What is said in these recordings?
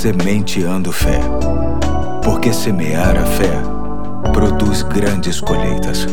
Sementeando Fé. Porque semear a fé produz grandes colheitas.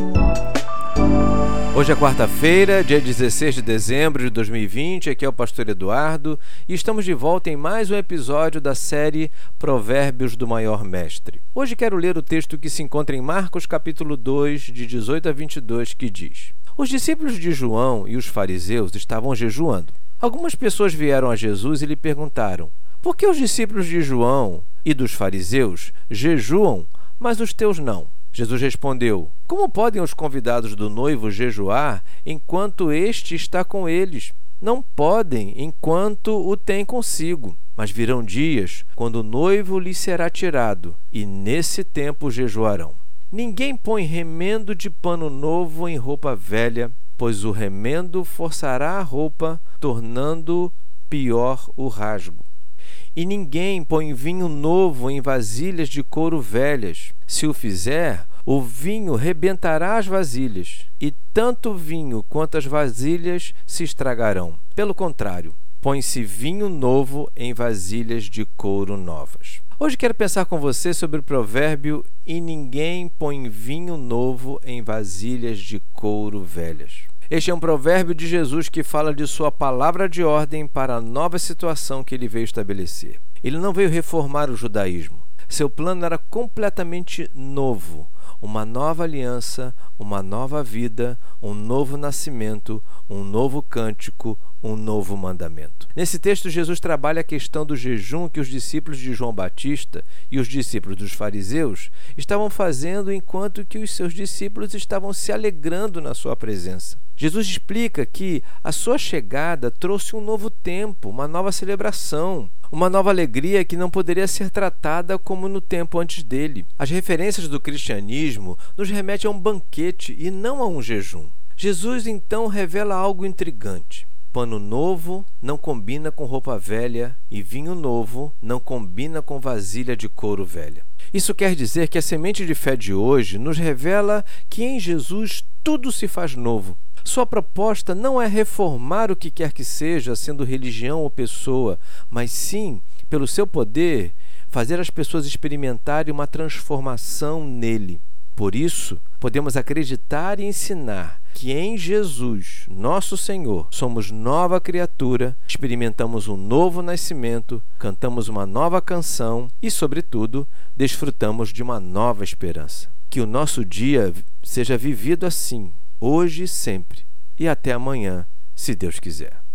Hoje é quarta-feira, dia 16 de dezembro de 2020. Aqui é o Pastor Eduardo e estamos de volta em mais um episódio da série Provérbios do Maior Mestre. Hoje quero ler o texto que se encontra em Marcos, capítulo 2, de 18 a 22, que diz: Os discípulos de João e os fariseus estavam jejuando. Algumas pessoas vieram a Jesus e lhe perguntaram: Por que os discípulos de João e dos fariseus jejuam, mas os teus não? Jesus respondeu: Como podem os convidados do noivo jejuar enquanto este está com eles? Não podem enquanto o tem consigo. Mas virão dias quando o noivo lhes será tirado, e nesse tempo jejuarão. Ninguém põe remendo de pano novo em roupa velha, pois o remendo forçará a roupa, tornando pior o rasgo. E ninguém põe vinho novo em vasilhas de couro velhas. Se o fizer, o vinho rebentará as vasilhas, e tanto o vinho quanto as vasilhas se estragarão. Pelo contrário, põe-se vinho novo em vasilhas de couro novas. Hoje quero pensar com você sobre o provérbio: E ninguém põe vinho novo em vasilhas de couro velhas. Este é um provérbio de Jesus que fala de sua palavra de ordem para a nova situação que ele veio estabelecer. Ele não veio reformar o judaísmo. Seu plano era completamente novo, uma nova aliança, uma nova vida, um novo nascimento, um novo cântico, um novo mandamento. Nesse texto, Jesus trabalha a questão do jejum que os discípulos de João Batista e os discípulos dos fariseus estavam fazendo enquanto que os seus discípulos estavam se alegrando na sua presença. Jesus explica que a sua chegada trouxe um novo tempo, uma nova celebração, uma nova alegria que não poderia ser tratada como no tempo antes dele. As referências do cristianismo nos remetem a um banquete e não a um jejum. Jesus então revela algo intrigante. Pano novo não combina com roupa velha e vinho novo não combina com vasilha de couro velha. Isso quer dizer que a semente de fé de hoje nos revela que em Jesus tudo se faz novo. Sua proposta não é reformar o que quer que seja, sendo religião ou pessoa, mas sim, pelo seu poder, fazer as pessoas experimentarem uma transformação nele. Por isso, podemos acreditar e ensinar que em Jesus, nosso Senhor, somos nova criatura, experimentamos um novo nascimento, cantamos uma nova canção e, sobretudo, desfrutamos de uma nova esperança. Que o nosso dia seja vivido assim, hoje e sempre. E até amanhã, se Deus quiser.